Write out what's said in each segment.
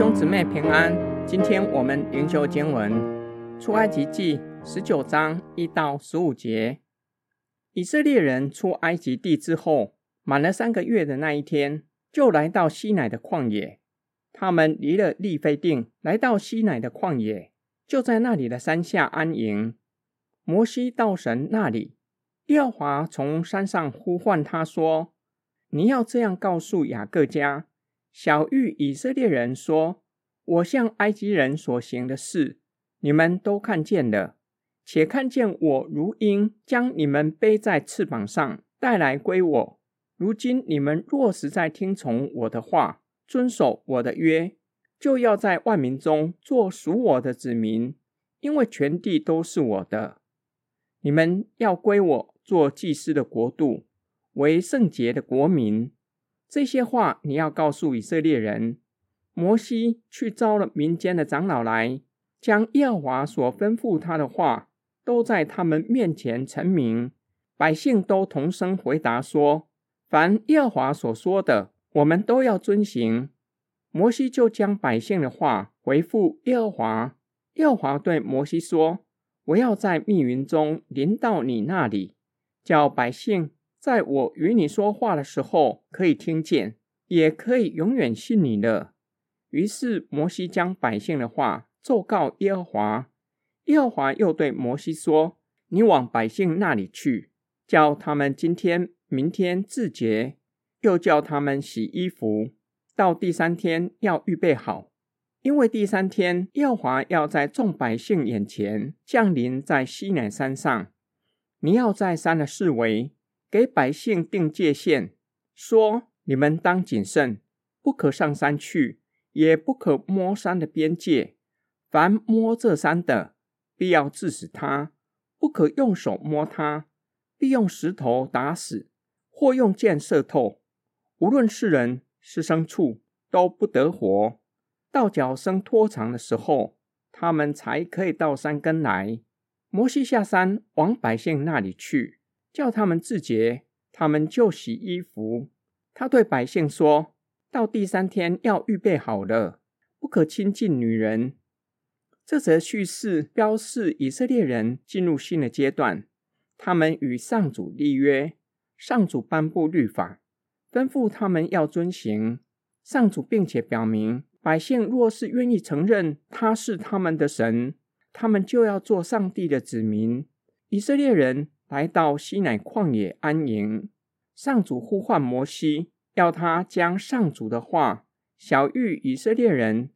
兄姊妹平安，今天我们灵修经文出埃及记十九章一到十五节。以色列人出埃及地之后，满了三个月的那一天，就来到西乃的旷野。他们离了利非定，来到西乃的旷野，就在那里的山下安营。摩西到神那里，耶和华从山上呼唤他说：“你要这样告诉雅各家。”小玉以色列人说：“我向埃及人所行的事，你们都看见了，且看见我如鹰将你们背在翅膀上带来归我。如今你们若实在听从我的话，遵守我的约，就要在万民中做属我的子民，因为全地都是我的。你们要归我做祭司的国度，为圣洁的国民。”这些话你要告诉以色列人。摩西去召了民间的长老来，将耶和华所吩咐他的话都在他们面前陈明。百姓都同声回答说：“凡耶和华所说的，我们都要遵行。”摩西就将百姓的话回复耶和华。耶和华对摩西说：“我要在密云中临到你那里，叫百姓。”在我与你说话的时候，可以听见，也可以永远信你的。于是摩西将百姓的话奏告耶和华。耶和华又对摩西说：“你往百姓那里去，叫他们今天、明天自洁，又叫他们洗衣服。到第三天要预备好，因为第三天耶和华要在众百姓眼前降临在西乃山上。你要在山的四围。”给百姓定界限，说：你们当谨慎，不可上山去，也不可摸山的边界。凡摸这山的，必要治死他；不可用手摸他，必用石头打死，或用箭射透。无论是人是牲畜，都不得活。到脚生脱长的时候，他们才可以到山根来。摩西下山往百姓那里去。叫他们自洁，他们就洗衣服。他对百姓说：“到第三天要预备好了，不可亲近女人。”这则叙事标示以色列人进入新的阶段，他们与上主立约，上主颁布律法，吩咐他们要遵行。上主并且表明，百姓若是愿意承认他是他们的神，他们就要做上帝的子民。以色列人。来到西乃旷野安营，上主呼唤摩西，要他将上主的话晓諭以色列人。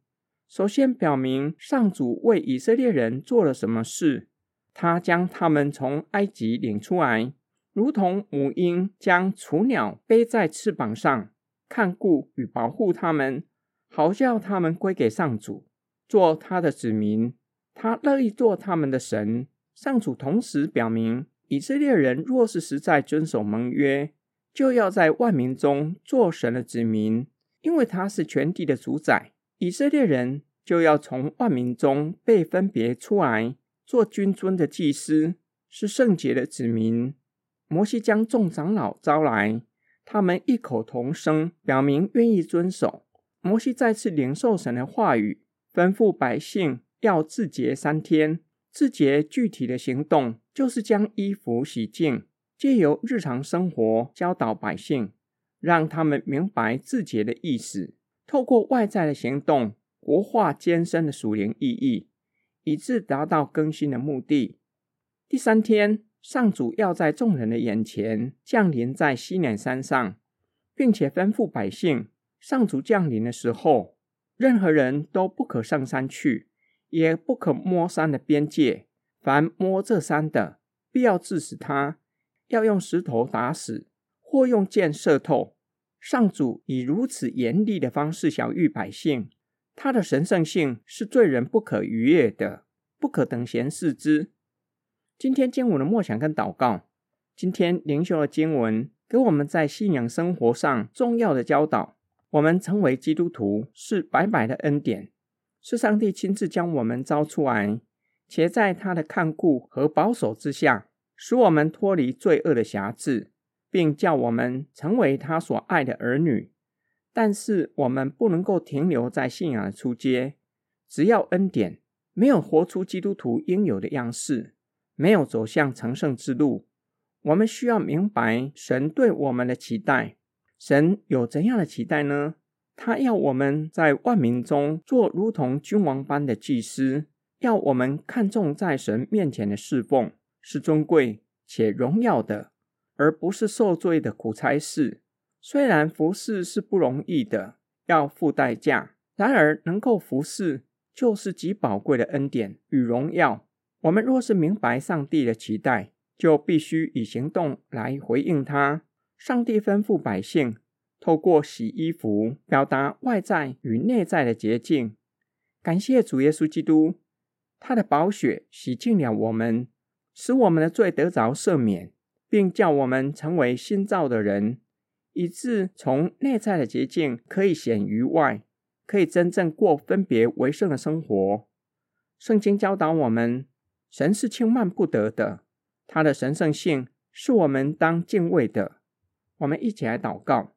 首先表明上主为以色列人做了什么事，他将他们从埃及领出来，如同母鹰将雏鸟背在翅膀上，看顾与保护他们，好叫他们归给上主，做他的子民。他乐意做他们的神。上主同时表明。以色列人若是实在遵守盟约，就要在万民中做神的子民，因为他是全地的主宰。以色列人就要从万民中被分别出来，做君尊的祭司，是圣洁的子民。摩西将众长老招来，他们异口同声表明愿意遵守。摩西再次领受神的话语，吩咐百姓要自洁三天。自洁具体的行动就是将衣服洗净，借由日常生活教导百姓，让他们明白自洁的意思。透过外在的行动，活化艰深的属灵意义，以致达到更新的目的。第三天，上主要在众人的眼前降临在西乃山上，并且吩咐百姓：上主降临的时候，任何人都不可上山去。也不可摸山的边界，凡摸这山的，必要致死他，要用石头打死，或用箭射透。上主以如此严厉的方式晓谕百姓，他的神圣性是罪人不可逾越的，不可等闲视之。今天经文的默想跟祷告，今天灵修的经文给我们在信仰生活上重要的教导。我们成为基督徒是白白的恩典。是上帝亲自将我们招出来，且在他的看顾和保守之下，使我们脱离罪恶的辖制，并叫我们成为他所爱的儿女。但是我们不能够停留在信仰的初阶，只要恩典，没有活出基督徒应有的样式，没有走向成圣之路。我们需要明白神对我们的期待。神有怎样的期待呢？他要我们在万民中做如同君王般的祭司，要我们看重在神面前的侍奉，是尊贵且荣耀的，而不是受罪的苦差事。虽然服侍是不容易的，要付代价，然而能够服侍就是极宝贵的恩典与荣耀。我们若是明白上帝的期待，就必须以行动来回应他。上帝吩咐百姓透过洗衣服，表达外在与内在的洁净。感谢主耶稣基督，他的宝血洗净了我们，使我们的罪得着赦免，并叫我们成为新造的人。以致从内在的洁净可以显于外，可以真正过分别为圣的生活。圣经教导我们，神是轻慢不得的，他的神圣性是我们当敬畏的。我们一起来祷告：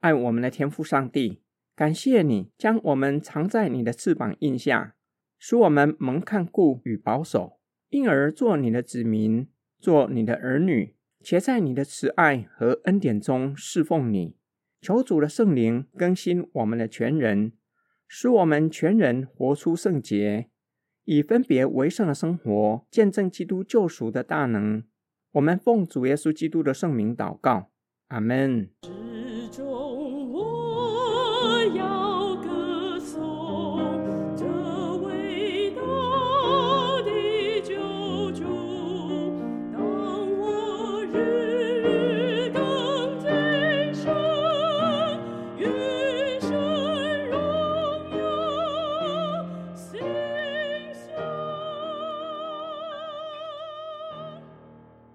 爱我们的天父上帝，感谢你将我们藏在你的翅膀印下，使我们蒙看顾与保守，因而做你的子民，做你的儿女。且在你的慈爱和恩典中侍奉你，求主的圣灵更新我们的全人，使我们全人活出圣洁，以分别为圣的生活，见证基督救赎的大能。我们奉主耶稣基督的圣名祷告，阿门。